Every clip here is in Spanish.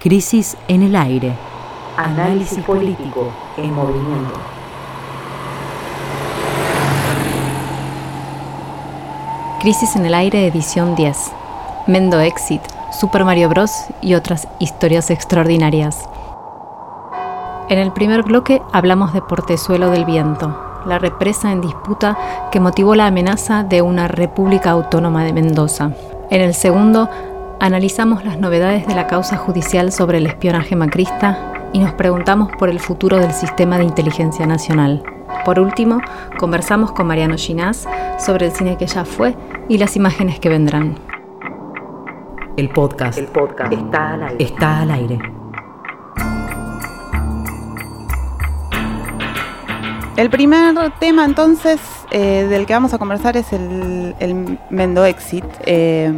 Crisis en el aire. Análisis político en movimiento. Crisis en el aire, edición 10. Mendo Exit, Super Mario Bros. y otras historias extraordinarias. En el primer bloque hablamos de Portezuelo del Viento, la represa en disputa que motivó la amenaza de una República Autónoma de Mendoza. En el segundo analizamos las novedades de la causa judicial sobre el espionaje macrista y nos preguntamos por el futuro del sistema de inteligencia nacional. Por último, conversamos con Mariano Ginás sobre el cine que ya fue y las imágenes que vendrán. El podcast, El podcast está al aire. está al aire. El primer tema entonces eh, del que vamos a conversar es el, el Mendo Exit. Eh,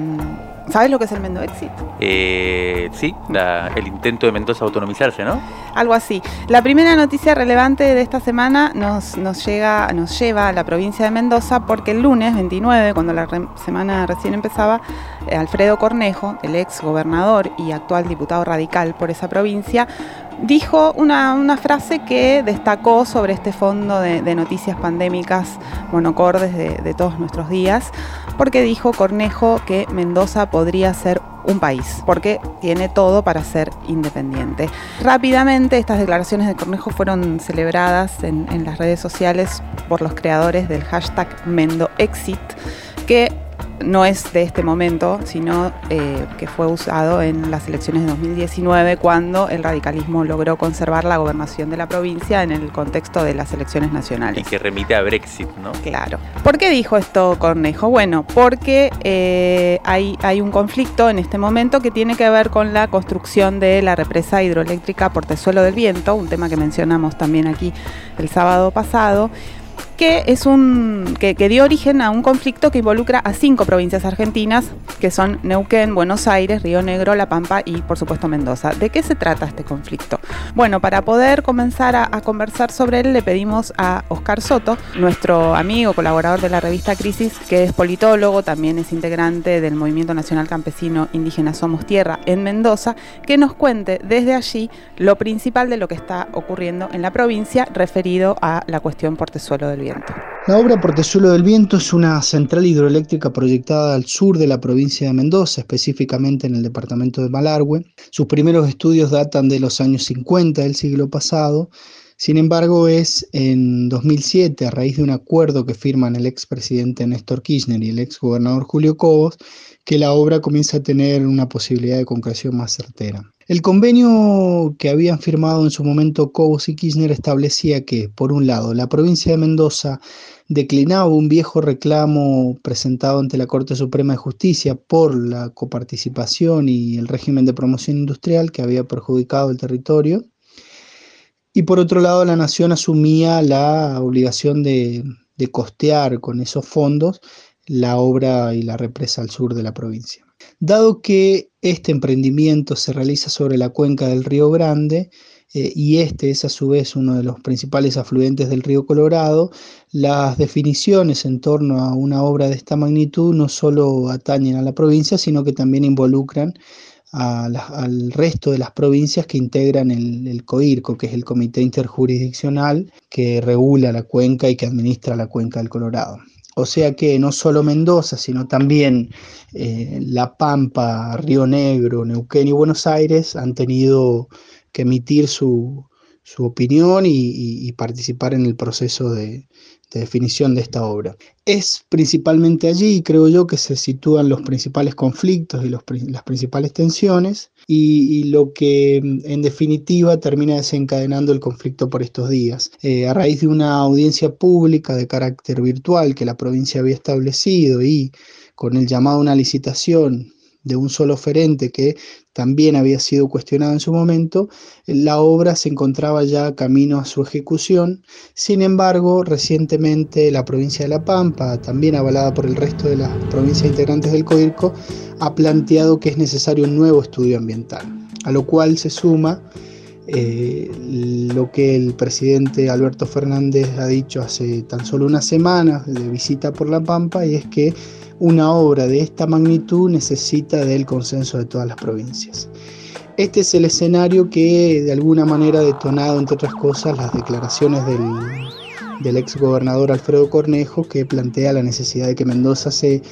¿Sabes lo que es el Mendo Exit? Eh, sí, la- el intento de Mendoza autonomizarse, ¿no? Algo así. La primera noticia relevante de esta semana nos, nos, llega, nos lleva a la provincia de Mendoza porque el lunes 29, cuando la re- semana recién empezaba, eh, Alfredo Cornejo, el ex gobernador y actual diputado radical por esa provincia, dijo una, frase que destacó sobre este fondo de, noticias pandémicas monocordes de, de todos nuestros días, porque dijo Cornejo que Mendoza podría ser un país, porque tiene todo para ser independiente. Rápidamente estas declaraciones de Cornejo fueron celebradas en, en las redes sociales por los creadores del hashtag MendoExit, que no es de este momento, sino eh, que fue usado en las elecciones de 2019 cuando el radicalismo logró conservar la gobernación de la provincia en el contexto de las elecciones Y nacionales. que remite a Brexit, ¿no? Claro. ¿Por qué dijo esto Cornejo? Bueno, porque eh, hay, hay un conflicto en este momento que tiene que ver con la construcción de la represa hidroeléctrica Portezuelo del Viento, un tema que mencionamos también aquí el sábado pasado que es un que, dio origen a un conflicto que involucra a cinco provincias argentinas, que son Neuquén, Buenos Aires, Río Negro, La Pampa y por supuesto Mendoza. ¿De qué se trata este conflicto? Bueno, para poder comenzar a, a conversar sobre él le pedimos a Oscar Soto, nuestro amigo, colaborador de la revista Crisis, que es politólogo, también es integrante del Movimiento Nacional Campesino Indígena Somos Tierra en Mendoza, que nos cuente desde allí lo principal de lo que está ocurriendo en la provincia referido a la cuestión Portezuelo del La obra Portezuelo del Viento es una central hidroeléctrica proyectada al sur de la provincia de Mendoza, específicamente en el departamento de Malargüe. Sus primeros estudios datan de los años 50 del siglo pasado. Sin embargo, es en 2007, a raíz de un acuerdo que firman el expresidente Néstor Kirchner y el exgobernador Julio Cobos, que la obra comienza a tener una posibilidad de concreción más certera. El convenio que habían firmado en su momento Cobos y Kirchner establecía que, por un lado, la provincia de Mendoza declinaba un viejo reclamo presentado ante la Corte Suprema de Justicia por la coparticipación y el régimen de promoción industrial que había perjudicado el territorio. Y por otro lado, la nación asumía la obligación de, de costear con esos fondos la obra y la represa al sur de la provincia. Dado que este emprendimiento se realiza sobre la cuenca del Río Grande eh, y este es a su vez uno de los principales afluentes del río Colorado, las definiciones en torno a una obra de esta magnitud no solo atañen a la provincia, sino que también involucran al resto de las provincias que integran el, el COIRCO, que es el Comité Interjurisdiccional que regula la cuenca y que administra la cuenca del Colorado. O sea que no solo Mendoza, sino también eh, La Pampa, Río Negro, Neuquén y Buenos Aires han tenido que emitir su, su opinión y, participar en el proceso de, de definición de esta obra. Es principalmente allí, creo yo, que se sitúan los principales conflictos y las principales tensiones y, y lo que mm, en definitiva termina desencadenando el conflicto por estos días. Eh, a raíz de una audiencia pública de carácter virtual que la provincia había establecido y con el llamado a una licitación de un solo oferente que también había sido cuestionado en su momento, la obra se encontraba ya camino a su ejecución. Sin embargo, recientemente la provincia de La Pampa, también avalada por el resto de las provincias integrantes del COIRCO, ha planteado que es necesario un nuevo estudio ambiental, a lo cual se suma eh, lo que el presidente Alberto Fernández ha dicho hace tan solo unas semanas de visita por La Pampa, y es que una obra de esta magnitud necesita del consenso de todas las provincias. Este es el escenario que de alguna manera ha detonado, entre otras cosas, las declaraciones del, del ex gobernador Alfredo Cornejo, que plantea la necesidad de que Mendoza se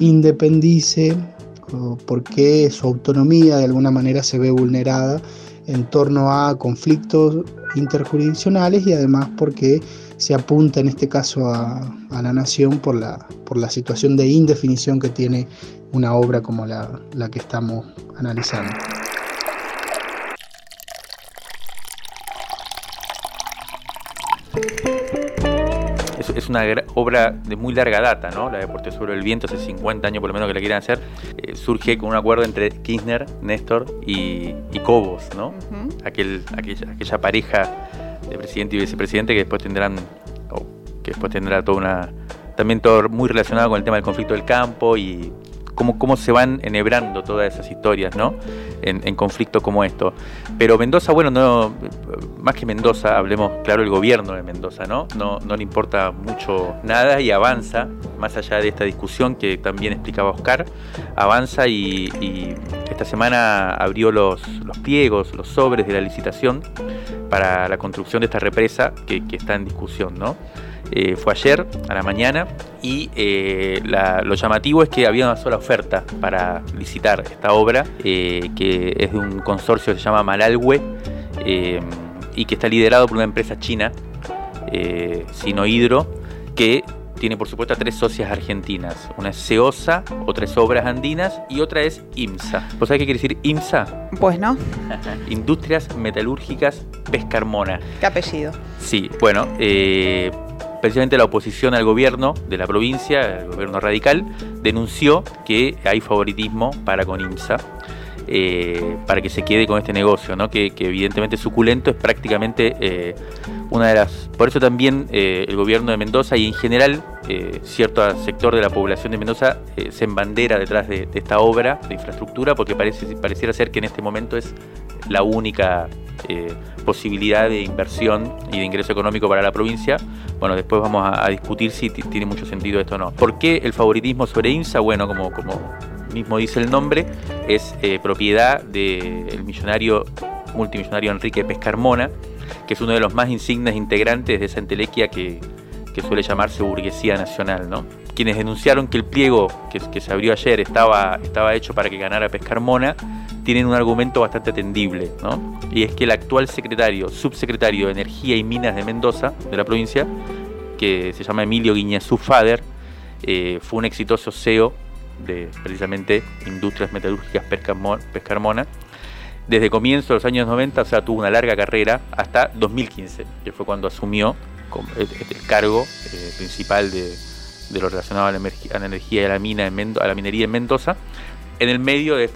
independice porque su autonomía de alguna manera se ve vulnerada en torno a conflictos interjurisdiccionales y además porque se apunta en este caso a, la nación por la, por la situación de indefinición que tiene una obra como la, la que estamos analizando. es, una obra de muy larga data, ¿no? La de Deporte sobre el Viento, hace 50 años por lo menos que la quieran hacer. Eh, surge con un acuerdo entre Kirchner, Néstor y, Cobos, ¿no? Aquel, aquella, pareja de presidente y vicepresidente que después tendrán, que después tendrá toda una. También todo muy relacionado con el tema del conflicto del campo y cómo, se van enhebrando todas esas historias, ¿no? En, conflictos como esto. Pero Mendoza, bueno, no, más que Mendoza, hablemos, claro, el gobierno de Mendoza, ¿no? No, no le importa mucho nada y avanza, más allá de esta discusión que también explicaba Oscar, avanza y, esta semana abrió los, los, pliegos, los sobres de la licitación para la construcción de esta represa que, que está en discusión, ¿no? Eh, fue ayer a la mañana y eh, lo llamativo es que había una sola oferta para licitar esta obra, eh, que es de un consorcio que se llama Malalhue y que está liderado por una empresa china, Sinohidro, que tiene por supuesto a tres socias argentinas. Una es Ceosa, otra es Obras Andinas y otra es IMSA. ¿Vos sabés qué quiere decir IMSA? Pues no. Industrias Metalúrgicas Pescarmona. ¿Qué apellido? Sí, bueno, eh, precisamente la oposición al gobierno de la provincia, el gobierno radical, denunció que hay favoritismo para con IMSA. Eh, para que se quede con este negocio, ¿no? que, evidentemente suculento es prácticamente eh, una de las... Por eso también eh, el gobierno de Mendoza y en general cierto sector de la población de Mendoza se embandera detrás de, de, esta obra de infraestructura porque parece, pareciera ser que en este momento es la única posibilidad de inversión y de ingreso económico para la provincia. Bueno, después vamos a, discutir si tiene mucho sentido esto o no. ¿Por qué el favoritismo sobre INSA? Bueno, como, como mismo dice el nombre, es eh, propiedad del millonario, multimillonario Enrique Pescarmona, que es uno de los más insignes integrantes de esa entelequia que, que suele llamarse burguesía nacional, ¿no? Quienes denunciaron que el pliego que, que, se abrió ayer estaba, estaba hecho para que ganara Pescarmona, tienen un argumento bastante atendible, ¿no? Y es que el actual secretario, subsecretario de Energía y Minas de Mendoza, de la provincia, que se llama Emilio Guiñazú Fader, eh, fue un exitoso CEO de precisamente Industrias Metalúrgicas Pescarmona. Desde comienzo de los años 90, o sea, tuvo una larga carrera hasta 2015, que fue cuando asumió el, cargo eh, principal de, lo relacionado a la, energía y a la, mina en a la minería en Mendoza, en el medio de,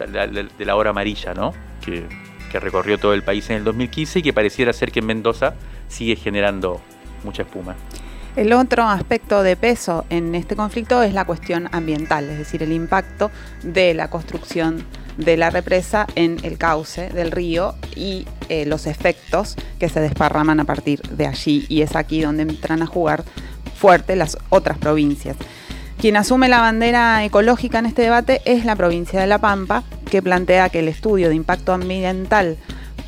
la hora amarilla, ¿no? Que, recorrió todo el país en el 2015 y que pareciera ser que en Mendoza sigue generando mucha espuma. El otro aspecto de peso en este conflicto es la cuestión ambiental, es decir, el impacto de la construcción de la represa en el cauce del río y eh, los efectos que se desparraman a partir de allí. Y es aquí donde entran a jugar fuerte las otras provincias. Quien asume la bandera ecológica en este debate es la provincia de La Pampa, que plantea que el estudio de impacto ambiental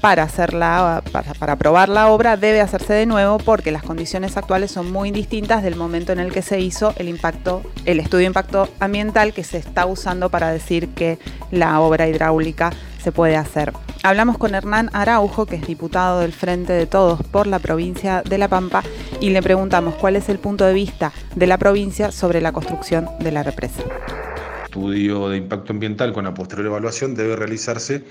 para, hacerla, para, aprobar la obra debe hacerse de nuevo porque las condiciones actuales son muy distintas del momento en el que se hizo el impacto, el estudio de impacto ambiental que se está usando para decir que la obra hidráulica se puede hacer. Hablamos con Hernán Araujo, que es diputado del Frente de Todos por la provincia de La Pampa, y le preguntamos cuál es el punto de vista de la provincia sobre la construcción de la represa. El estudio de impacto ambiental con la posterior evaluación debe realizarse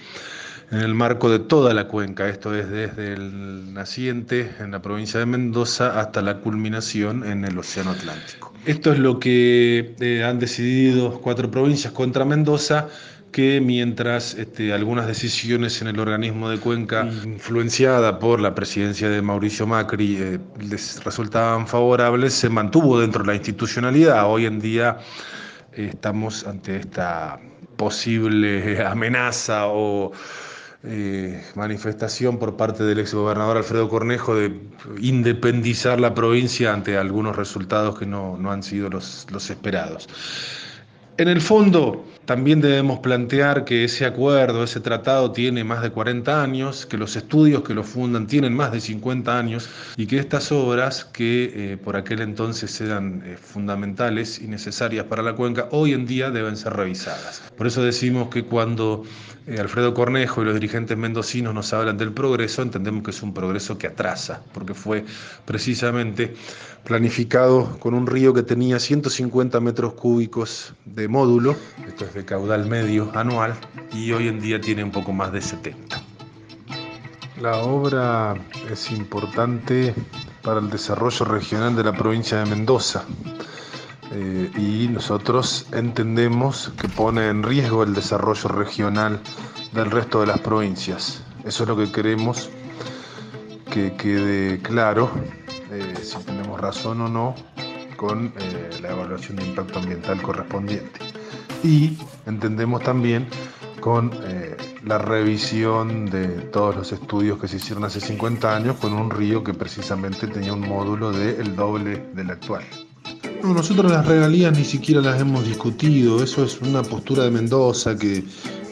en el marco de toda la cuenca, esto es desde el naciente en la provincia de Mendoza hasta la culminación en el Océano Atlántico. Esto es lo que eh, han decidido cuatro provincias contra Mendoza que mientras este, algunas decisiones en el organismo de Cuenca, influenciada por la presidencia de Mauricio Macri, eh, les resultaban favorables, se mantuvo dentro de la institucionalidad. Hoy en día eh, estamos ante esta posible amenaza o eh, manifestación por parte del exgobernador Alfredo Cornejo de independizar la provincia ante algunos resultados que no, han sido los, los esperados. En el fondo, también debemos plantear que ese acuerdo, ese tratado tiene más de 40 años, que los estudios que lo fundan tienen más de 50 años y que estas obras, que eh, por aquel entonces eran eh, fundamentales y necesarias para la cuenca, hoy en día deben ser revisadas. Por eso decimos que cuando eh, Alfredo Cornejo y los dirigentes mendocinos nos hablan del progreso, entendemos que es un progreso que atrasa, porque fue precisamente planificado con un río que tenía 150 metros cúbicos de módulo, esto es de caudal medio anual, y hoy en día tiene un poco más de 70. La obra es importante para el desarrollo regional de la provincia de Mendoza. Eh, y nosotros entendemos que pone en riesgo el desarrollo regional del resto de las provincias. Eso es lo que queremos que quede claro eh, si tenemos razón o no con eh, la evaluación de impacto ambiental correspondiente. Y entendemos también con eh, la revisión de todos los estudios que se hicieron hace 50 años con un río que precisamente tenía un módulo del doble del actual. nosotros las regalías ni siquiera las hemos discutido, eso es una postura de Mendoza que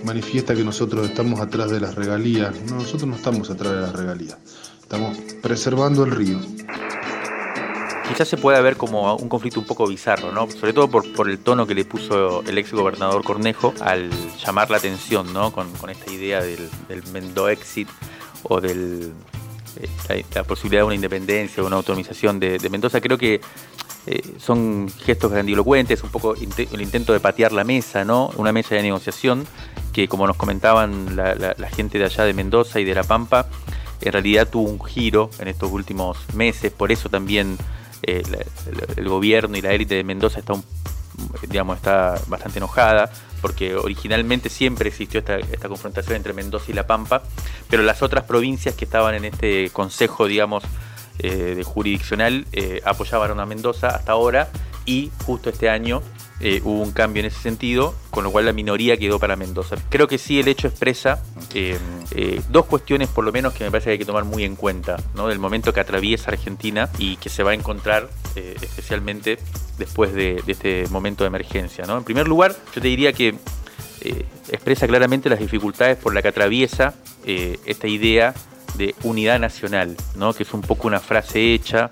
manifiesta que nosotros estamos atrás de las regalías. nosotros no estamos atrás de las regalías, estamos preservando el río quizás se puede ver como un conflicto un poco bizarro, ¿no? Sobre todo por, el tono que le puso el ex gobernador Cornejo al llamar la atención, ¿no? Con, esta idea del, del Mendoexit o del eh, la, posibilidad de una independencia una autonomización de, Mendoza. Creo que eh, son gestos grandilocuentes, un poco el intento de patear la mesa, ¿no? Una mesa de negociación que, como nos comentaban la gente de allá de Mendoza y de La Pampa, en realidad tuvo un giro en estos últimos meses, por eso también eh, el, gobierno y la élite de Mendoza está, digamos, está bastante enojada, porque originalmente siempre existió esta, confrontación entre Mendoza y La Pampa, pero las otras provincias que estaban en este consejo, digamos, eh, de jurisdiccional eh, apoyaban a Mendoza. Hasta ahora y justo este año eh, hubo un cambio en ese sentido, con lo cual la minoría quedó para Mendoza. Creo que sí el hecho expresa eh, eh, dos cuestiones por lo menos que me parece que hay que tomar muy en cuenta, ¿no? del momento que atraviesa Argentina y que se va a encontrar especialmente después de, este momento de emergencia. ¿no? En primer lugar, yo te diría que expresa claramente las dificultades por las que atraviesa esta idea de unidad nacional, ¿no? que es un poco una frase hecha,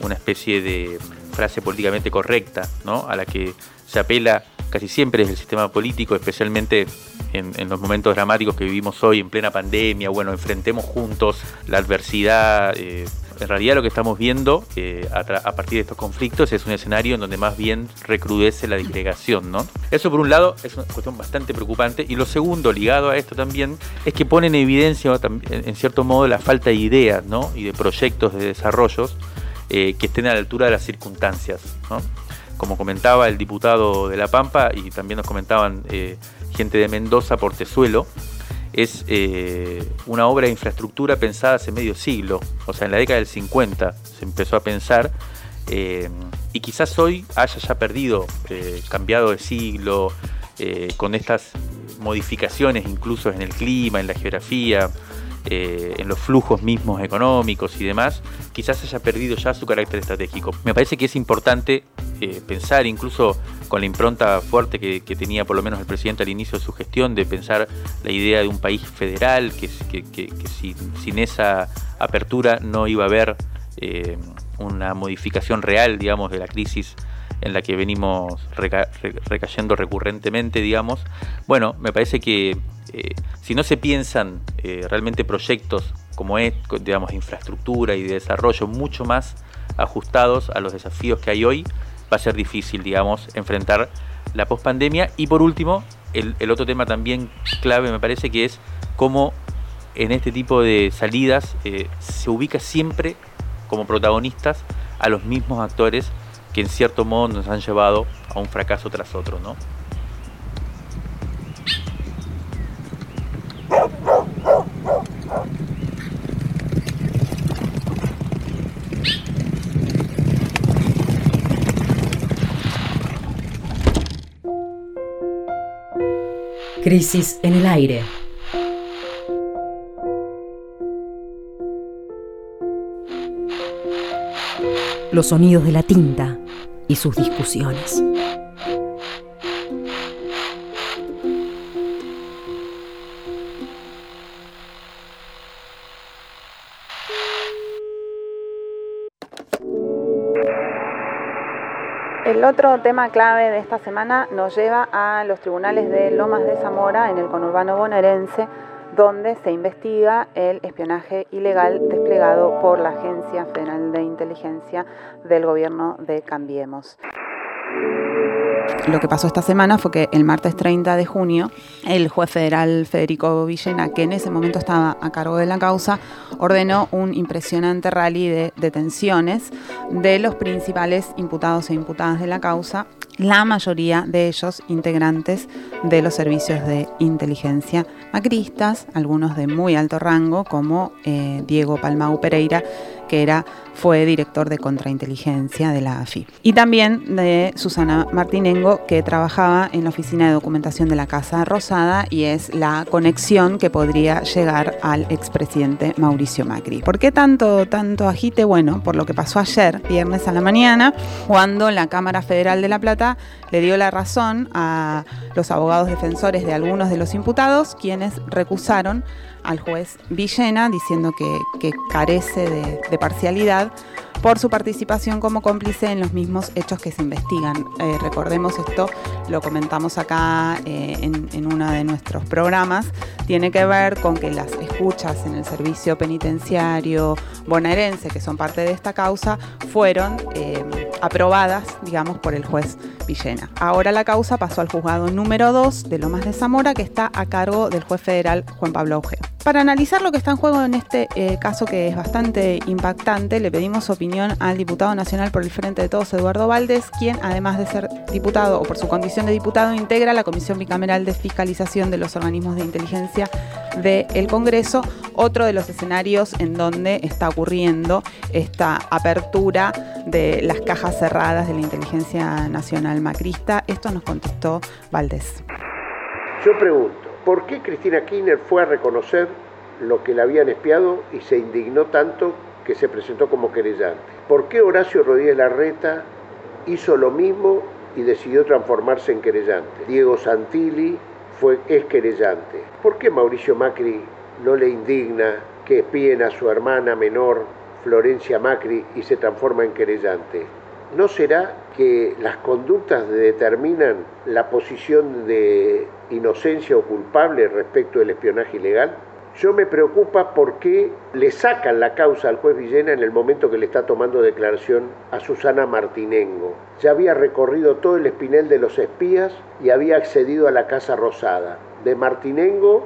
una especie de frase políticamente correcta, ¿no? a la que se apela casi siempre desde el sistema político, especialmente en, los momentos dramáticos que vivimos hoy en plena pandemia, bueno, enfrentemos juntos la adversidad. Eh, en realidad lo que estamos viendo eh, a, partir de estos conflictos es un escenario en donde más bien recrudece la disgregación, ¿no? Eso por un lado es una cuestión bastante preocupante y lo segundo, ligado a esto también, es que pone en evidencia en cierto modo la falta de ideas, ¿no? Y de proyectos de desarrollos eh, que estén a la altura de las circunstancias. Como comentaba el diputado de La Pampa y también nos comentaban eh, gente de Mendoza, Portezuelo, es eh, una obra de infraestructura pensada hace medio siglo, o sea, en la década del 50 se empezó a pensar y quizás hoy haya ya perdido, cambiado de siglo, con estas modificaciones incluso en el clima, en la geografía, eh, en los flujos mismos económicos y demás, quizás haya perdido ya su carácter estratégico. Me parece que es importante eh, pensar, incluso con la impronta fuerte que, tenía por lo menos el presidente al inicio de su gestión, de pensar la idea de un país federal, que, sin, esa apertura no iba a haber eh, una modificación real, digamos, de la crisis en la que venimos recayendo recurrentemente, digamos. Bueno, me parece que eh, si no se piensan eh, realmente proyectos como es, digamos, de infraestructura y de desarrollo mucho más ajustados a los desafíos que hay hoy, va a ser difícil, digamos, enfrentar la pospandemia. Y por último, el, otro tema también clave me parece que es cómo en este tipo de salidas eh, se ubica siempre como protagonistas a los mismos actores que en cierto modo nos han llevado a un fracaso tras otro, ¿no? Crisis en el aire. Los sonidos de la tinta y sus discusiones. El otro tema clave de esta semana nos lleva a los tribunales de Lomas de Zamora en el conurbano bonaerense, donde se investiga el espionaje ilegal desplegado por la Agencia Federal de Inteligencia del gobierno de Cambiemos. Lo que pasó esta semana fue que el martes 30 de junio, el juez federal Federico Villena, que en ese momento estaba a cargo de la causa, ordenó un impresionante rally de detenciones de los principales imputados e imputadas de la causa, la mayoría de ellos integrantes de los servicios de inteligencia macristas, algunos de muy alto rango, como eh, Diego Palmau Pereira, que era, fue director de contrainteligencia de la AFI. Y también de Susana Martinengo, que trabajaba en la oficina de documentación de la Casa Rosada y es la conexión que podría llegar al expresidente Mauricio Macri. ¿Por qué tanto, tanto agite? Bueno, por lo que pasó ayer, viernes a la mañana, cuando la Cámara Federal de La Plata le dio la razón a los abogados defensores de algunos de los imputados, quienes recusaron al juez Villena diciendo que, carece de, parcialidad por su participación como cómplice en los mismos hechos que se investigan. Eh, recordemos esto, lo comentamos acá eh, en, uno de nuestros programas, tiene que ver con que las escuchas en el servicio penitenciario bonaerense, que son parte de esta causa, fueron eh, aprobadas, digamos, por el juez Villena. Ahora la causa pasó al juzgado número 2 de Lomas de Zamora, que está a cargo del juez federal Juan Pablo Augeo. Para analizar lo que está en juego en este eh, caso que es bastante impactante, le pedimos opinión al diputado nacional por el Frente de Todos, Eduardo Valdés, quien además de ser diputado o por su condición de diputado integra la Comisión Bicameral de Fiscalización de los Organismos de Inteligencia del Congreso, otro de los escenarios en donde está ocurriendo esta apertura de las cajas cerradas de la inteligencia nacional macrista. Esto nos contestó Valdés. Yo pregunto, ¿Por qué Cristina Kirchner fue a reconocer lo que le habían espiado y se indignó tanto que se presentó como querellante? ¿Por qué Horacio Rodríguez Larreta hizo lo mismo y decidió transformarse en querellante? Diego Santilli fue, es querellante. ¿Por qué Mauricio Macri no le indigna que espíen a su hermana menor, Florencia Macri, y se transforma en querellante? ¿No será que las conductas determinan la posición de inocencia o culpable respecto del espionaje ilegal? Yo me preocupa por qué le sacan la causa al juez Villena en el momento que le está tomando declaración a Susana Martinengo. Ya había recorrido todo el espinel de los espías y había accedido a la Casa Rosada. De Martinengo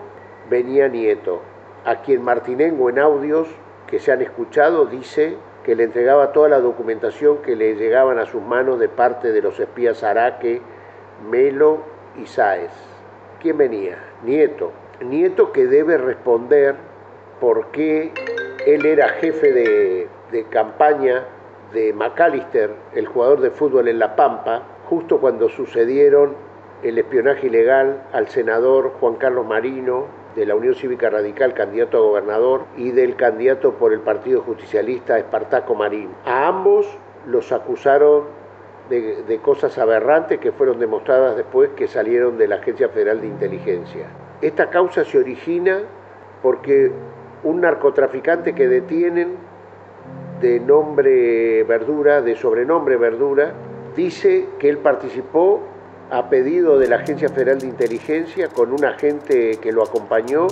venía Nieto, a quien Martinengo en audios que se han escuchado dice que le entregaba toda la documentación que le llegaban a sus manos de parte de los espías Araque, Melo y Sáez. ¿Quién venía? Nieto. Nieto que debe responder por qué él era jefe de, campaña de McAllister, el jugador de fútbol en La Pampa, justo cuando sucedieron el espionaje ilegal al senador Juan Carlos Marino, de la Unión Cívica Radical, candidato a gobernador, y del candidato por el Partido Justicialista, Espartaco Marín. A ambos los acusaron de, cosas aberrantes que fueron demostradas después que salieron de la Agencia Federal de Inteligencia. Esta causa se origina porque un narcotraficante que detienen de nombre Verdura, de sobrenombre Verdura, dice que él participó a pedido de la Agencia Federal de Inteligencia con un agente que lo acompañó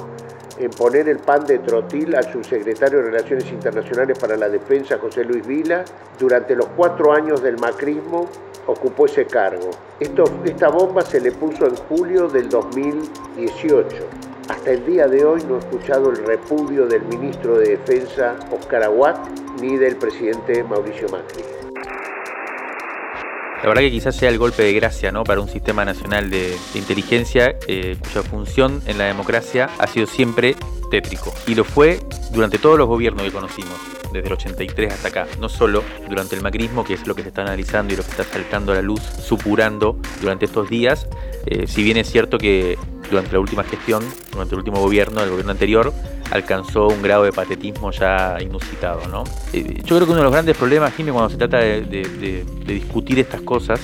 en poner el pan de trotil al subsecretario de Relaciones Internacionales para la Defensa, José Luis Vila, durante los cuatro años del macrismo ocupó ese cargo. Esta bomba se le puso en julio del 2018. Hasta el día de hoy no he escuchado el repudio del ministro de Defensa, Oscar Aguat, ni del presidente Mauricio Macri. La verdad que quizás sea el golpe de gracia ¿no? para un sistema nacional de, inteligencia eh, cuya función en la democracia ha sido siempre tétrico. Y lo fue durante todos los gobiernos que conocimos, desde el 83 hasta acá. No solo durante el macrismo, que es lo que se está analizando y lo que está saltando a la luz, supurando durante estos días. Eh, si bien es cierto que durante la última gestión, durante el último gobierno, el gobierno anterior, alcanzó un grado de patetismo ya inusitado. ¿no? Eh, yo creo que uno de los grandes problemas, Jimmy, cuando se trata de, discutir estas cosas,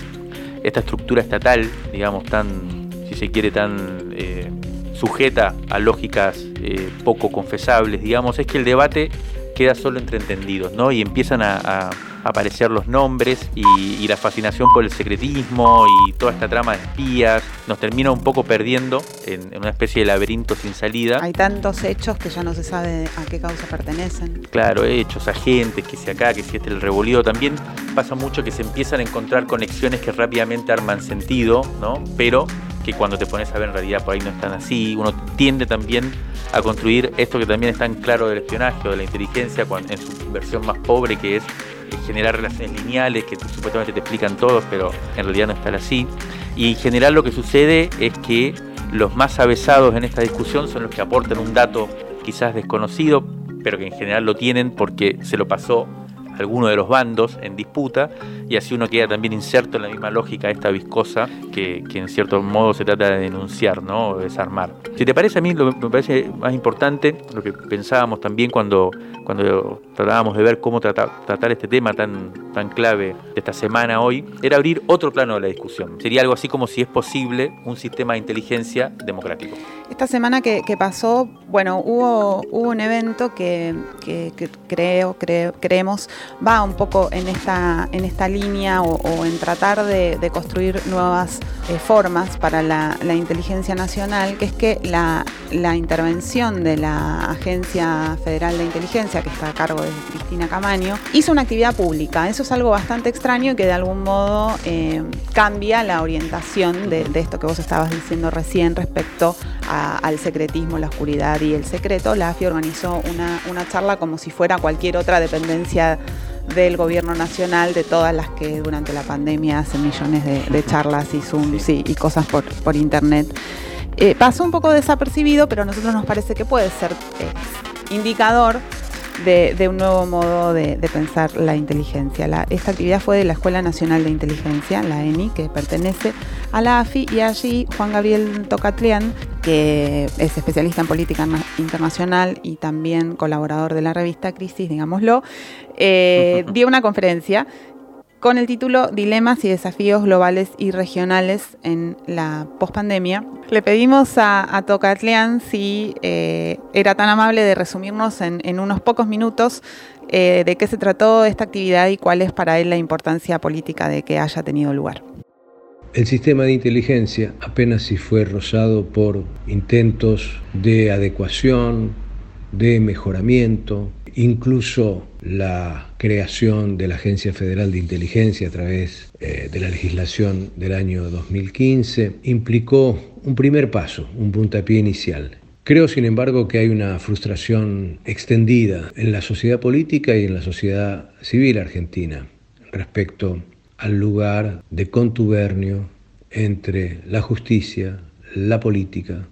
esta estructura estatal, digamos, tan, si se quiere, tan eh, sujeta a lógicas eh, poco confesables, digamos, es que el debate queda solo entre entendidos, ¿no? Y empiezan a, aparecer los nombres y, la fascinación por el secretismo y toda esta trama de espías nos termina un poco perdiendo en, una especie de laberinto sin salida. Hay tantos hechos que ya no se sabe a qué causa pertenecen. Claro, hechos, agentes, que si acá, que si este el revolío. También pasa mucho que se empiezan a encontrar conexiones que rápidamente arman sentido, ¿no? Pero que cuando te pones a ver en realidad por ahí no están así. Uno tiende también a construir esto que también es tan claro del espionaje o de la inteligencia en su versión más pobre, que es generar relaciones lineales que supuestamente te explican todos, pero en realidad no están así. Y en general lo que sucede es que los más avesados en esta discusión son los que aportan un dato quizás desconocido, pero que en general lo tienen porque se lo pasó alguno de los bandos en disputa y así uno queda también inserto en la misma lógica esta viscosa que, en cierto modo se trata de denunciar, ¿no? O desarmar. Si te parece a mí, lo me parece más importante, lo que pensábamos también cuando, cuando tratábamos de ver cómo tratar, tratar este tema tan, tan clave de esta semana hoy, era abrir otro plano de la discusión. Sería algo así como si es posible un sistema de inteligencia democrático. Esta semana que, pasó, bueno, hubo, hubo un evento que, creo, creemos va un poco en esta, en esta línea o, en tratar de, construir nuevas eh, formas para la, inteligencia nacional, que es que la, intervención de la Agencia Federal de Inteligencia, que está a cargo de Cristina Camaño, hizo una actividad pública. Eso es algo bastante extraño que de algún modo eh, cambia la orientación de, de esto que vos estabas diciendo recién respecto al secretismo, la oscuridad y el secreto. La AFI organizó una, una charla como si fuera cualquier otra dependencia del gobierno nacional, de todas las que durante la pandemia hacen millones de, charlas y Zoom y cosas por, por internet. Eh, pasó un poco desapercibido, pero a nosotros nos parece que puede ser eh, indicador de, un nuevo modo de, pensar la inteligencia. esta actividad fue de la Escuela Nacional de Inteligencia, la ENI, que pertenece a la AFI, y allí Juan Gabriel Tocatlián, que es especialista en política internacional y también colaborador de la revista Crisis, digámoslo, eh, dio una conferencia con el título Dilemas y desafíos globales y regionales en la pospandemia. Le pedimos a, a si eh, era tan amable de resumirnos en, unos pocos minutos eh, de qué se trató esta actividad y cuál es para él la importancia política de que haya tenido lugar. El sistema de inteligencia apenas si fue rozado por intentos de adecuación, de mejoramiento, incluso la creación de la Agencia Federal de Inteligencia a través eh, de la legislación del año 2015 implicó un primer paso, un puntapié inicial. Creo, sin embargo, que hay una frustración extendida en la sociedad política y en la sociedad civil argentina respecto al lugar de contubernio entre la justicia, la política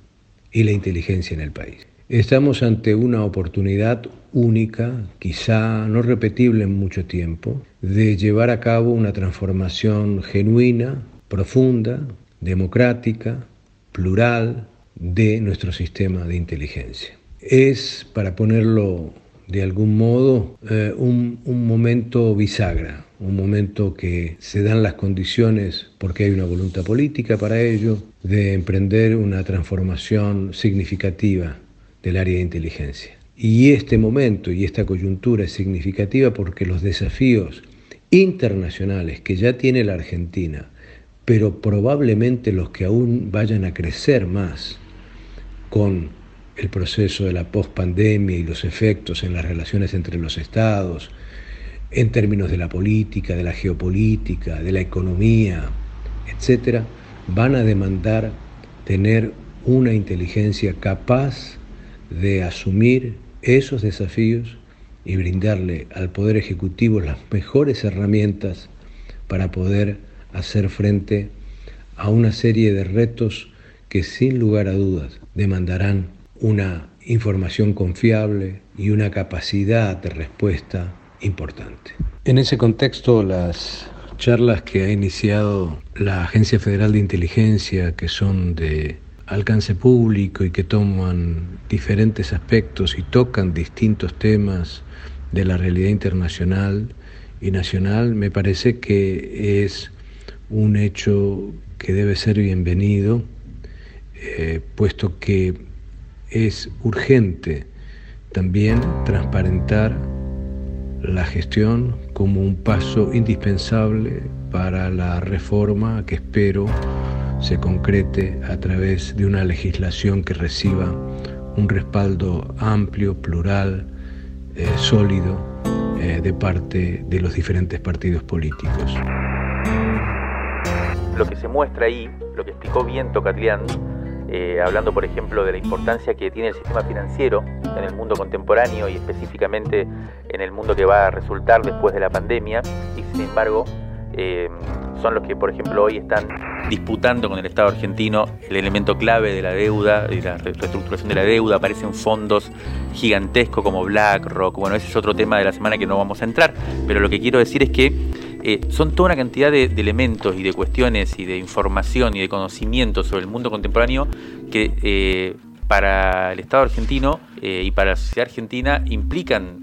y la inteligencia en el país. Estamos ante una oportunidad única, quizá no repetible en mucho tiempo, de llevar a cabo una transformación genuina, profunda, democrática, plural de nuestro sistema de inteligencia. Es, para ponerlo de algún modo, eh, un, un momento bisagra, un momento que se dan las condiciones, porque hay una voluntad política para ello, de emprender una transformación significativa del área de inteligencia. Y este momento y esta coyuntura es significativa porque los desafíos internacionales que ya tiene la Argentina, pero probablemente los que aún vayan a crecer más con el proceso de la pospandemia y los efectos en las relaciones entre los estados, en términos de la política, de la geopolítica, de la economía, etcétera, van a demandar tener una inteligencia capaz de asumir esos desafíos y brindarle al Poder Ejecutivo las mejores herramientas para poder hacer frente a una serie de retos que sin lugar a dudas demandarán una información confiable y una capacidad de respuesta importante. En ese contexto, las charlas que ha iniciado la Agencia Federal de Inteligencia, que son de alcance público y que toman diferentes aspectos y tocan distintos temas de la realidad internacional y nacional, me parece que es un hecho que debe ser bienvenido, eh, puesto que es urgente también transparentar la gestión como un paso indispensable para la reforma que espero se concrete a través de una legislación que reciba un respaldo amplio, plural, eh, sólido eh, de parte de los diferentes partidos políticos. Lo que se muestra ahí, lo que explicó bien Tocatlián, eh, hablando por ejemplo de la importancia que tiene el sistema financiero en el mundo contemporáneo y específicamente en el mundo que va a resultar después de la pandemia, y sin embargo son los que por ejemplo hoy están disputando con el Estado argentino el elemento clave de la deuda y la reestructuración de la deuda. Aparecen fondos gigantescos como BlackRock. Bueno, ese es otro tema de la semana que no vamos a entrar. Pero lo que quiero decir es que eh, son toda una cantidad de, elementos y de cuestiones y de información y de conocimiento sobre el mundo contemporáneo que eh, para el Estado argentino eh, y para la sociedad argentina implican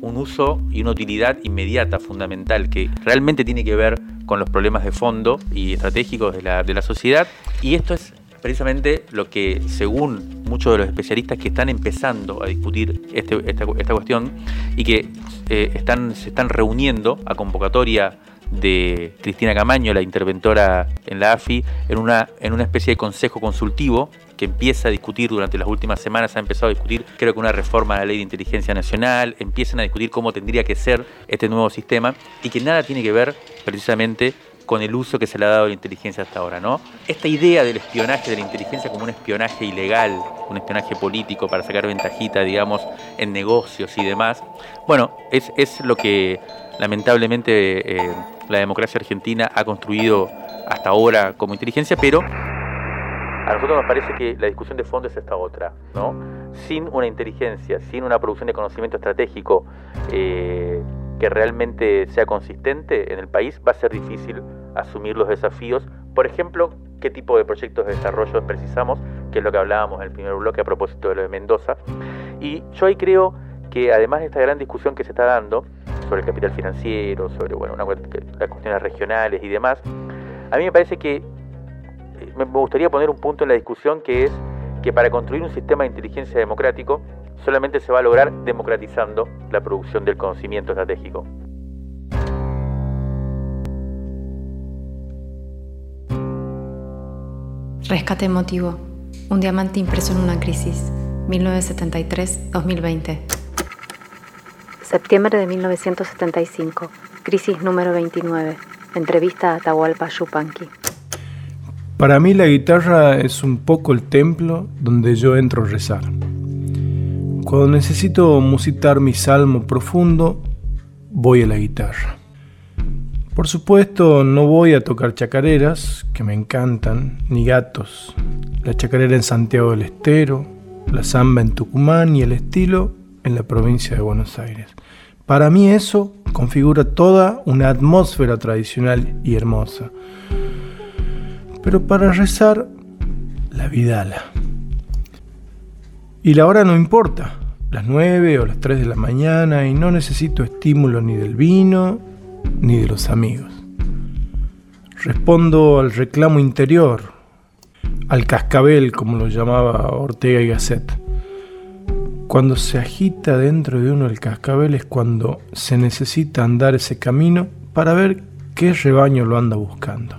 un uso y una utilidad inmediata, fundamental, que realmente tiene que ver con los problemas de fondo y estratégicos de la, de la sociedad. Y esto es precisamente lo que, según muchos de los especialistas que están empezando a discutir este, esta, esta, cuestión y que eh, están, se están reuniendo a convocatoria de Cristina Camaño, la interventora en la AFI, en una, en una especie de consejo consultivo que empieza a discutir durante las últimas semanas, ha empezado a discutir creo que una reforma a la ley de inteligencia nacional, empiezan a discutir cómo tendría que ser este nuevo sistema y que nada tiene que ver precisamente con el uso que se le ha dado a la inteligencia hasta ahora, ¿no? Esta idea del espionaje de la inteligencia como un espionaje ilegal, un espionaje político para sacar ventajita, digamos, en negocios y demás, bueno, es, es lo que lamentablemente eh, la democracia argentina ha construido hasta ahora como inteligencia, pero a nosotros nos parece que la discusión de fondo es esta otra, ¿no? Sin una inteligencia, sin una producción de conocimiento estratégico eh, que realmente sea consistente en el país, va a ser difícil asumir los desafíos. Por ejemplo, qué tipo de proyectos de desarrollo precisamos, que es lo que hablábamos en el primer bloque a propósito de lo de Mendoza. Y yo ahí creo que además de esta gran discusión que se está dando sobre el capital financiero, sobre bueno, las cuestiones regionales y demás, a mí me parece que me gustaría poner un punto en la discusión que es que para construir un sistema de inteligencia democrático solamente se va a lograr democratizando la producción del conocimiento estratégico. Rescate emotivo. Un diamante impreso en una crisis. 1973-2020. Septiembre de 1975. Crisis número 29. Entrevista a Atahualpa Yupanqui. Para mí la guitarra es un poco el templo donde yo entro a rezar. Cuando necesito musitar mi salmo profundo, voy a la guitarra. Por supuesto, no voy a tocar chacareras, que me encantan, ni gatos. La chacarera en Santiago del Estero, la samba en Tucumán y el estilo en la provincia de Buenos Aires. Para mí eso configura toda una atmósfera tradicional y hermosa. Pero para rezar, la vidala. Y la hora no importa, las nueve o las tres de la mañana, y no necesito estímulo ni del vino ni de los amigos. Respondo al reclamo interior, al cascabel, como lo llamaba Ortega y Gasset. Cuando se agita dentro de uno el cascabel es cuando se necesita andar ese camino para ver qué rebaño lo anda buscando.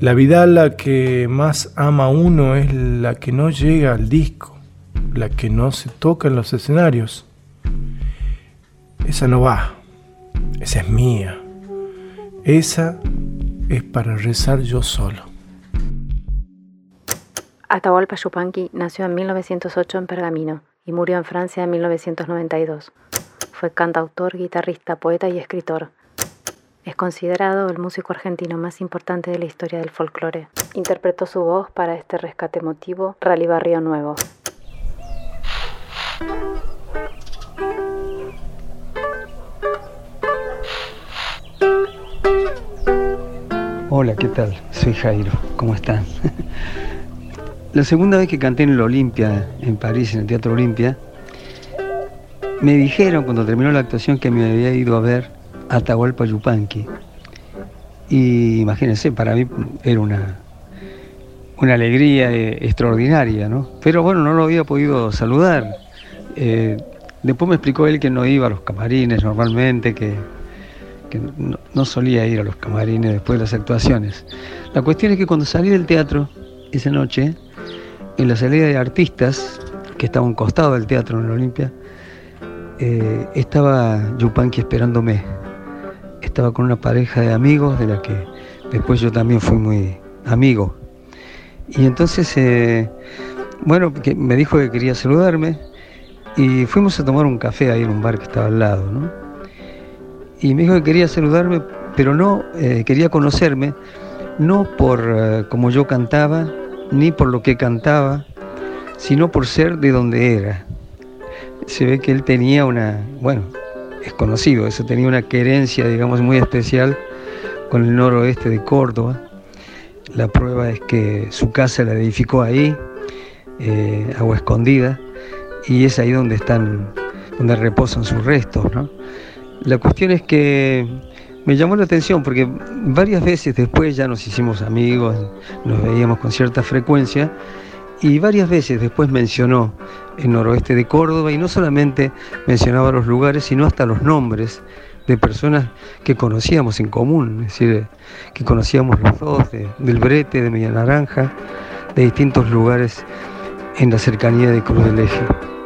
La vidala que más ama uno es la que no llega al disco, la que no se toca en los escenarios. Esa no va, esa es mía. Esa es para rezar yo solo. Atahualpa Yupanqui nació en 1908 en Pergamino y murió en Francia en 1992. Fue cantautor, guitarrista, poeta y escritor. Es considerado el músico argentino más importante de la historia del folclore. Interpretó su voz para este rescate emotivo Rally Barrio Nuevo. Hola, ¿qué tal? Soy Jairo, ¿cómo están? La segunda vez que canté en el Olimpia, en París, en el Teatro Olimpia, me dijeron cuando terminó la actuación que me había ido a ver Atahualpa Yupanqui. Y imagínense, para mí era una, una alegría eh, extraordinaria, ¿no? Pero bueno, no lo había podido saludar. Eh, Después me explicó él que no iba a los camarines normalmente, que, no, solía ir a los camarines después de las actuaciones. La cuestión es que cuando salí del teatro esa noche, en la salida de artistas, que estaba a un costado del teatro en la Olimpia, eh, estaba Yupanqui esperándome. Estaba con una pareja de amigos de la que después yo también fui muy amigo. Y entonces, eh, bueno, me dijo que quería saludarme y fuimos a tomar un café ahí en un bar que estaba al lado, ¿no? Y me dijo que quería saludarme, pero no, eh, quería conocerme, no por como yo cantaba, ni por lo que cantaba, sino por ser de donde era. Se ve que él tenía una, bueno, es conocido eso, tenía una querencia, digamos, muy especial con el noroeste de Córdoba. La prueba es que su casa la edificó ahí, eh, agua escondida, y es ahí donde están, donde reposan sus restos, ¿no? La cuestión es que me llamó la atención porque varias veces después ya nos hicimos amigos, nos veíamos con cierta frecuencia y varias veces después mencionó el noroeste de Córdoba y no solamente mencionaba los lugares, sino hasta los nombres de personas que conocíamos en común, es decir, que conocíamos los dos, del Brete, de Media Naranja, de distintos lugares en la cercanía de Cruz del Eje.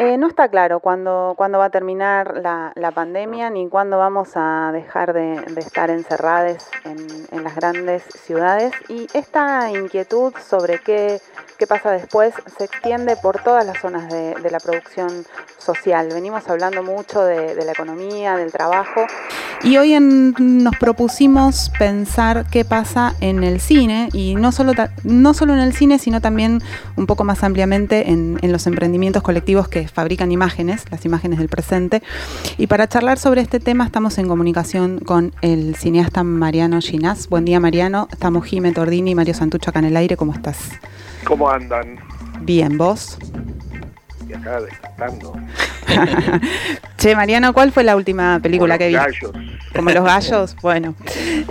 Eh, no está claro cuándo, cuándo va a terminar la, la, pandemia ni cuándo vamos a dejar de, estar encerrados en, en, las grandes ciudades. Y esta inquietud sobre qué, qué pasa después se extiende por todas las zonas de, de la producción social. Venimos hablando mucho de, de, la economía, del trabajo. Y hoy en, nos propusimos pensar qué pasa en el cine y no solo, no solo en el cine sino también un poco más ampliamente en, en los emprendimientos colectivos que fabrican imágenes, las imágenes del presente. Y para charlar sobre este tema estamos en comunicación con el cineasta Mariano Ginás. Buen día Mariano, estamos Jimé Tordini y Mario Santucho acá en el aire, ¿cómo estás? ¿Cómo andan? Bien, ¿vos? Y acá despertando. che, Mariano, ¿cuál fue la última película que viste? Gallos. Como los gallos, bueno.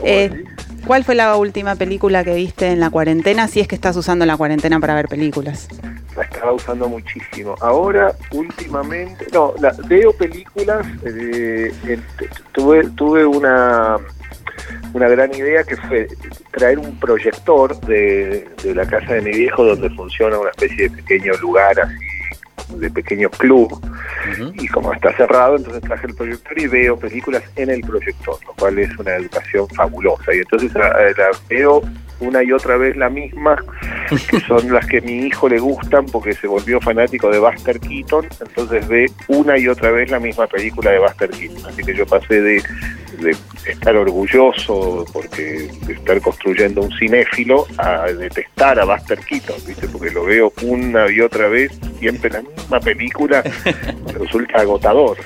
Eh, ¿Cuál fue la última película que viste en la cuarentena? Si es que estás usando la cuarentena para ver películas. La estaba usando muchísimo. Ahora, últimamente, no, la, veo películas. Eh, tuve, tuve una una gran idea que fue traer un proyector de, de la casa de mi viejo donde funciona una especie de pequeño lugar así de pequeño club y como está cerrado entonces traje el proyector y veo películas en el proyector lo cual es una educación fabulosa y entonces la, la veo una y otra vez la misma, que son las que a mi hijo le gustan porque se volvió fanático de Buster Keaton, entonces ve una y otra vez la misma película de Buster Keaton. Así que yo pasé de, estar orgulloso porque de estar construyendo un cinéfilo a detestar a Buster Keaton, ¿viste? porque lo veo una y otra vez, siempre la misma película, resulta agotador.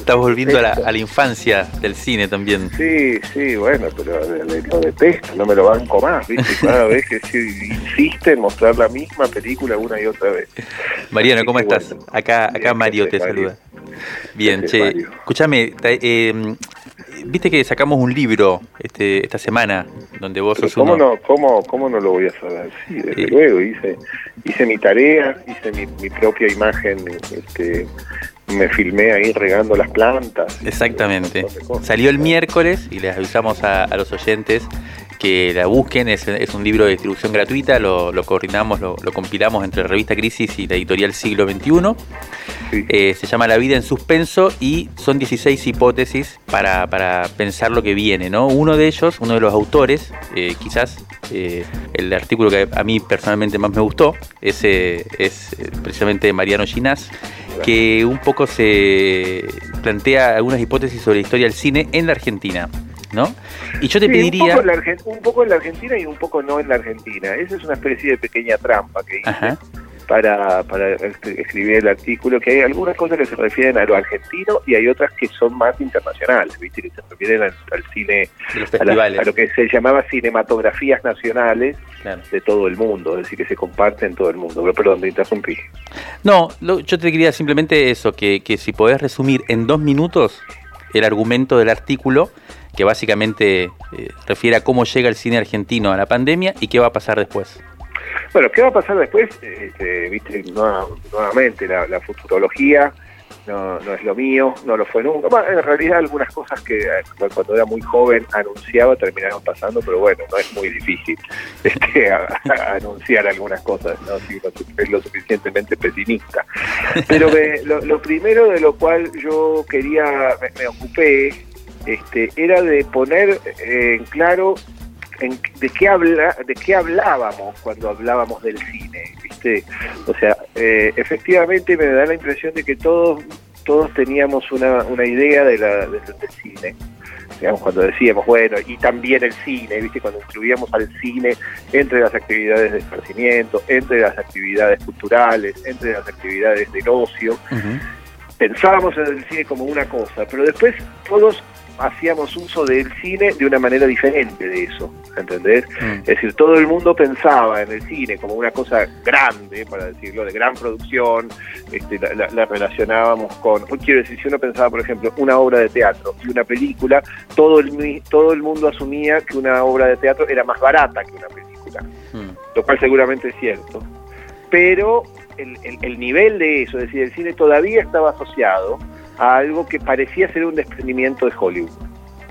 Estás volviendo a la, infancia del cine también. Sí, sí, bueno, pero lo detesto, no me lo banco más, ¿viste? Cada vez que insiste en mostrar la misma película una y otra vez. Mariano, ¿cómo estás? acá acá Mario te saluda. Bien, che, escúchame, eh, viste que sacamos un libro este, esta semana donde vos sos ¿cómo No, cómo, ¿Cómo no lo voy a saber? Sí, desde luego, hice, hice mi tarea, hice mi, mi propia imagen este, me filmé ahí regando las plantas. Exactamente. Salió el miércoles y les avisamos a, los oyentes que la busquen, es, un libro de distribución gratuita, lo, coordinamos, lo, compilamos entre Revista Crisis y la editorial Siglo XXI. Eh, se llama La vida en suspenso y son 16 hipótesis para, pensar lo que viene. ¿no? Uno de ellos, uno de los autores, eh, quizás eh, el artículo que a mí personalmente más me gustó, ese es precisamente Mariano Ginás, que un poco se plantea algunas hipótesis sobre la historia del cine en la Argentina. ¿no? Y yo te pediría... Un poco, en la, Argentina y un poco no en la Argentina. Esa es una especie de pequeña trampa que hice para, para este, escribir el artículo, que hay algunas cosas que se refieren a lo argentino y hay otras que son más internacionales, ¿viste? que se refieren al, cine, a, lo que se llamaba cinematografías nacionales de todo el mundo, es decir, que se comparten en todo el mundo. Pero, perdón, te interrumpí. No, yo te quería simplemente eso, que, que si podés resumir en dos minutos el argumento del artículo, que básicamente eh, refiere a cómo llega el cine argentino a la pandemia y qué va a pasar después. Bueno, ¿qué va a pasar después? Este, viste, nuevamente la, futurología no, no, es lo mío, no lo fue nunca. Bueno, en realidad algunas cosas que eh, cuando era muy joven anunciaba terminaron pasando, pero bueno, no es muy difícil este, anunciar algunas cosas, ¿no? si es lo suficientemente pesimista. Pero lo, primero de lo cual yo quería, me, ocupé, este, era de poner en claro de qué habla, de qué hablábamos cuando hablábamos del cine, ¿viste? O sea, eh, efectivamente me da la impresión de que todos todos teníamos una, una idea de la, del cine. Digamos, cuando decíamos, bueno, y también el cine, ¿viste? Cuando incluíamos al cine entre las actividades de esparcimiento, entre las actividades culturales, entre las actividades del ocio, pensábamos en el cine como una cosa, pero después todos hacíamos uso del cine de una manera diferente de eso, ¿entendés? Mm. Es decir, todo el mundo pensaba en el cine como una cosa grande, para decirlo, de gran producción, este, la, relacionábamos con, quiero decir, si uno pensaba, por ejemplo, una obra de teatro y una película, todo el, todo el mundo asumía que una obra de teatro era más barata que una película, mm. lo cual seguramente es cierto. Pero el, el nivel de eso, es decir, el cine todavía estaba asociado a algo que parecía ser un desprendimiento de Hollywood.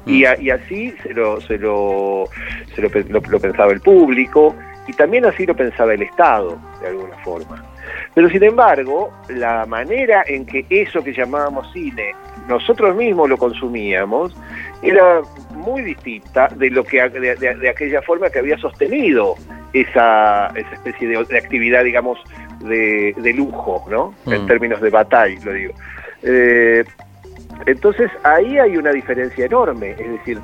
Y, mm. así se, lo, se, lo, se lo, pensaba el público y también así lo pensaba el Estado, de alguna forma. Pero sin embargo, la manera en que eso que llamábamos cine, nosotros mismos lo consumíamos, era muy distinta de lo que de, aquella forma que había sostenido esa, esa especie de, actividad, digamos, de, lujo, ¿no? En mm. términos de batalla, lo digo. Eh, entonces ahí hay una diferencia enorme, es decir,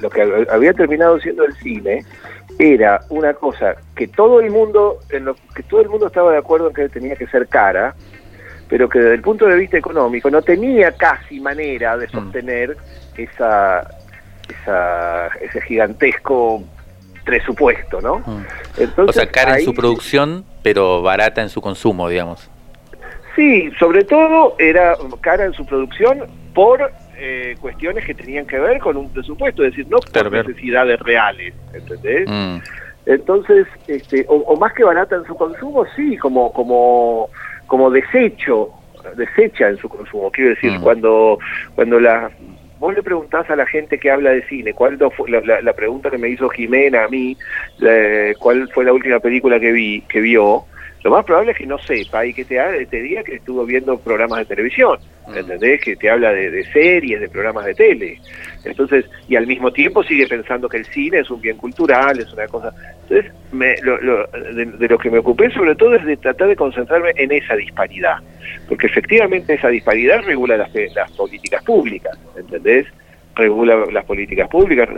lo que había terminado siendo el cine era una cosa que todo el mundo, en lo que todo el mundo estaba de acuerdo en que tenía que ser cara, pero que desde el punto de vista económico no tenía casi manera de mm. sostener esa, ese gigantesco presupuesto, ¿no? Mm. Entonces, o sea, cara en su producción, pero barata en su consumo, digamos. Sí, sobre todo era cara en su producción por eh, cuestiones que tenían que ver con un presupuesto, es decir, no por necesidades reales, ¿entendés? Mm. Entonces, este, o, más que barata en su consumo, sí, como como como desecho, desecha en su consumo. Quiero decir, mm. cuando cuando la vos le preguntás a la gente que habla de cine, ¿cuál fue la, la, pregunta que me hizo Jimena a mí, cuál fue la última película que vi que vio? Lo más probable es que no sepa y que te, te diga que estuvo viendo programas de televisión, mm. ¿entendés? Que te habla de, series, de programas de tele. Entonces, y al mismo tiempo sigue pensando que el cine es un bien cultural, es una cosa... Entonces, de, lo que me ocupé sobre todo es de tratar de concentrarme en esa disparidad, porque efectivamente esa disparidad regula las, las políticas públicas, ¿entendés? Regula las políticas públicas,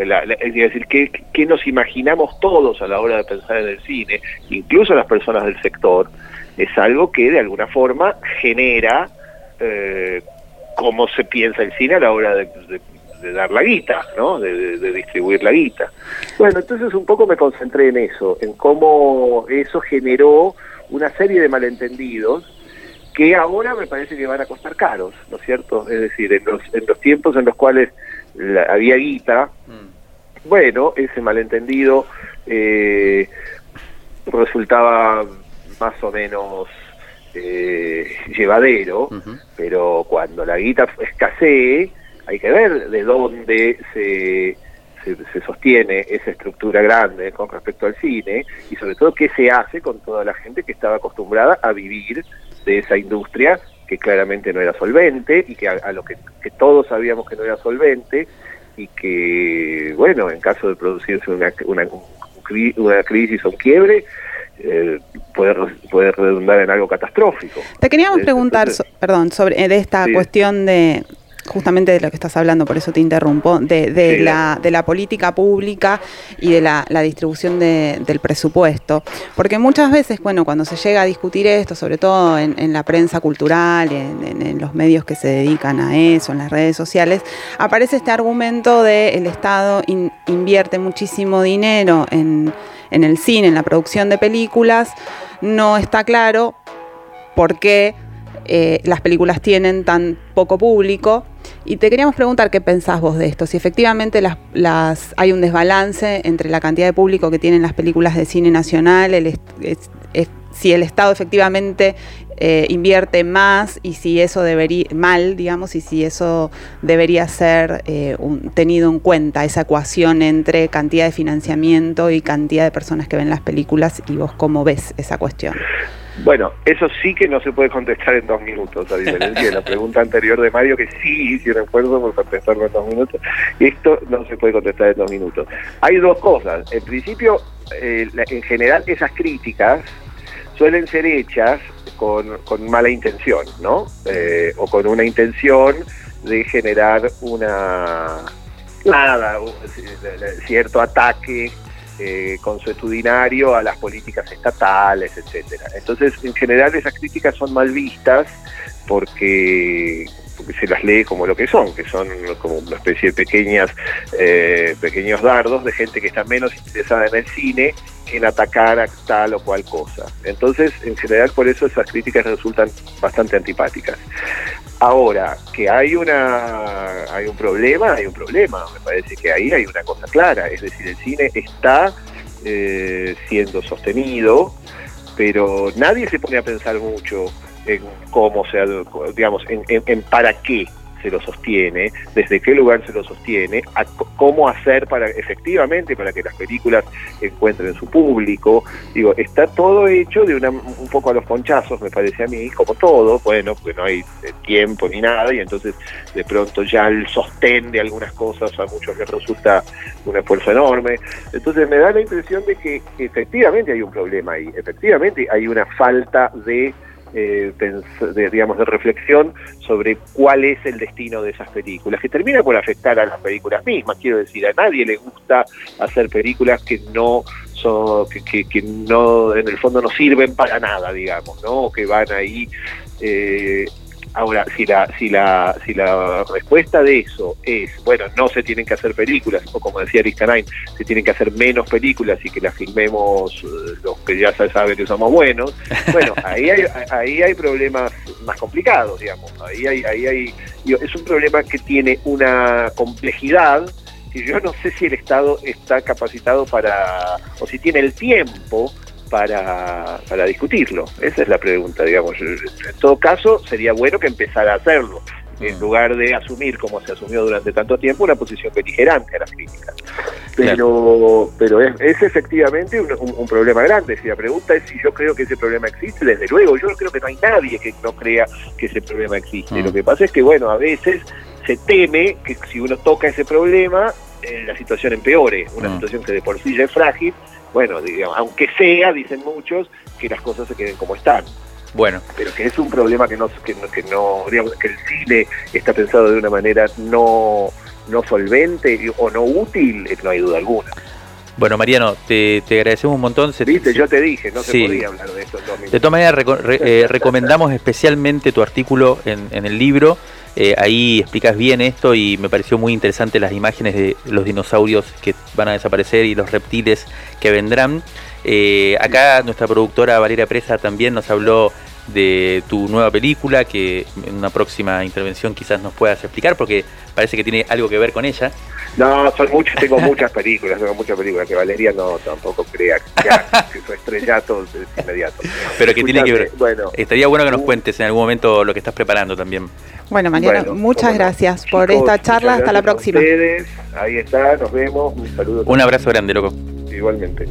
es decir, ¿qué, nos imaginamos todos a la hora de pensar en el cine, incluso las personas del sector, es algo que de alguna forma genera eh, cómo se piensa el cine a la hora de, dar la guita, ¿no? De, de, distribuir la guita. Bueno, entonces un poco me concentré en eso, en cómo eso generó una serie de malentendidos que ahora me parece que van a costar caros, ¿no es cierto? Es decir, en los, en los tiempos en los cuales había guita, mm. bueno, ese malentendido eh, resultaba más o menos eh, llevadero, pero cuando la guita escasee, hay que ver de dónde se, se, sostiene esa estructura grande con respecto al cine y sobre todo qué se hace con toda la gente que estaba acostumbrada a vivir de esa industria que claramente no era solvente y que a, lo que, todos sabíamos que no era solvente y que, bueno, en caso de producirse una, una, una crisis o un quiebre, eh, puede, puede redundar en algo catastrófico. Te queríamos preguntar, perdón, sobre de esta cuestión de justamente de lo que estás hablando, por eso te interrumpo, de, de, la, de la, política pública y de la, distribución del presupuesto. Porque muchas veces, bueno, cuando se llega a discutir esto, sobre todo en, la prensa cultural, en, los medios que se dedican a eso, en las redes sociales, aparece este argumento de el Estado invierte muchísimo dinero en, en el cine, en la producción de películas, no está claro por qué eh, las películas tienen tan poco público. Y te queríamos preguntar qué pensás vos de esto, si efectivamente las, las, hay un desbalance entre la cantidad de público que tienen las películas de cine nacional, el, si el Estado efectivamente eh, invierte más y si eso debería, mal, digamos, y si eso debería ser eh, tenido en cuenta, esa ecuación entre cantidad de financiamiento y cantidad de personas que ven las películas y vos cómo ves esa cuestión. Bueno, eso sí que no se puede contestar en dos minutos, a diferencia de la pregunta anterior de Mario, que sí hicieron esfuerzo por contestarlo en dos minutos. Esto no se puede contestar en dos minutos. Hay dos cosas. En principio, eh, en general, esas críticas suelen ser hechas con, mala intención, ¿no? Eh, o con una intención de generar una nada, cierto ataque eh, consuetudinario a las políticas estatales, etcétera. Entonces, en general esas críticas son mal vistas porque se las lee como lo que son, que son como una especie de pequeñas, eh, pequeños dardos de gente que está menos interesada en el cine en atacar a tal o cual cosa. Entonces, en general, por eso esas críticas resultan bastante antipáticas. Ahora, que hay una hay un problema, hay un problema. Me parece que ahí hay una cosa clara. Es decir, el cine está eh, siendo sostenido, pero nadie se pone a pensar mucho en cómo se, digamos, en, en, para qué se lo sostiene, desde qué lugar se lo sostiene, cómo hacer para efectivamente para que las películas encuentren su público. Digo, está todo hecho de una, un poco a los ponchazos, me parece a mí, como todo, bueno, porque no hay eh, tiempo ni nada, y entonces de pronto ya el sostén de algunas cosas a muchos les resulta un esfuerzo enorme. Entonces me da la impresión de que efectivamente hay un problema ahí, efectivamente hay una falta de eh, de, digamos, de reflexión sobre cuál es el destino de esas películas, que termina por afectar a las películas mismas. Quiero decir, a nadie le gusta hacer películas que no son, que, que, no, en el fondo no sirven para nada, digamos, ¿no? Que van ahí eh, Ahora, si la, si la, si la respuesta de eso es, bueno, no se tienen que hacer películas, o como decía Aristanain, se tienen que hacer menos películas y que las filmemos eh, los que ya se sabe que somos buenos, bueno, ahí hay, ahí hay problemas más complicados, digamos. Ahí hay, ahí hay, es un problema que tiene una complejidad que yo no sé si el Estado está capacitado para, o si tiene el tiempo para, para discutirlo? Esa es la pregunta, digamos. En todo caso, sería bueno que empezara a hacerlo, en mm. lugar de asumir, como se asumió durante tanto tiempo, una posición beligerante a las críticas. Pero, pero es, efectivamente un, problema grande. Si la pregunta es si yo creo que ese problema existe, desde luego, yo creo que no hay nadie que no crea que ese problema existe. Mm. Lo que pasa es que, bueno, a veces se teme que si uno toca ese problema, eh, la situación empeore, una mm. situación que de por sí ya es frágil, bueno, digamos, aunque sea, dicen muchos, que las cosas se queden como están. Bueno. Pero que es un problema que no, que, que no digamos, que el cine está pensado de una manera no, no solvente o no útil, no hay duda alguna. Bueno, Mariano, te, agradecemos un montón. Viste, yo te dije, no se podía hablar de esto. De todas maneras, eh, recomendamos especialmente tu artículo en, en el libro eh, ahí explicas bien esto y me pareció muy interesante las imágenes de los dinosaurios que van a desaparecer y los reptiles que vendrán. Eh, acá nuestra productora Valeria Presa también nos habló de tu nueva película que en una próxima intervención quizás nos puedas explicar porque parece que tiene algo que ver con ella. No, son muchas, tengo muchas películas, tengo muchas películas que Valeria no tampoco crea que, su estrellato es inmediato. Pero que tiene que ver. Bueno, estaría bueno que nos cuentes en algún momento lo que estás preparando también. Bueno, Mariano, muchas gracias por esta charla. Hasta la próxima. Ustedes. Ahí está, nos vemos. Un saludo. Un abrazo grande, loco. Igualmente.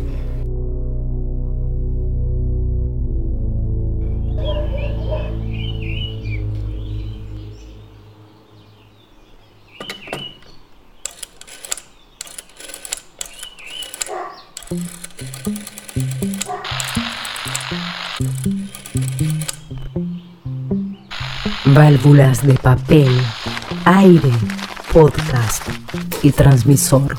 Válvulas de papel, aire, podcast y transmisor.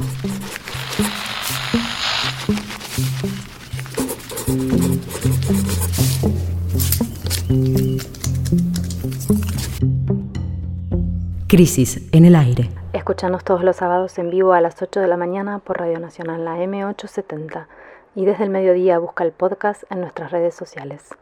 Crisis en el aire. Escúchanos todos los sábados en vivo a las 8 de la mañana por Radio Nacional, la M870. Y desde el mediodía busca el podcast en nuestras redes sociales.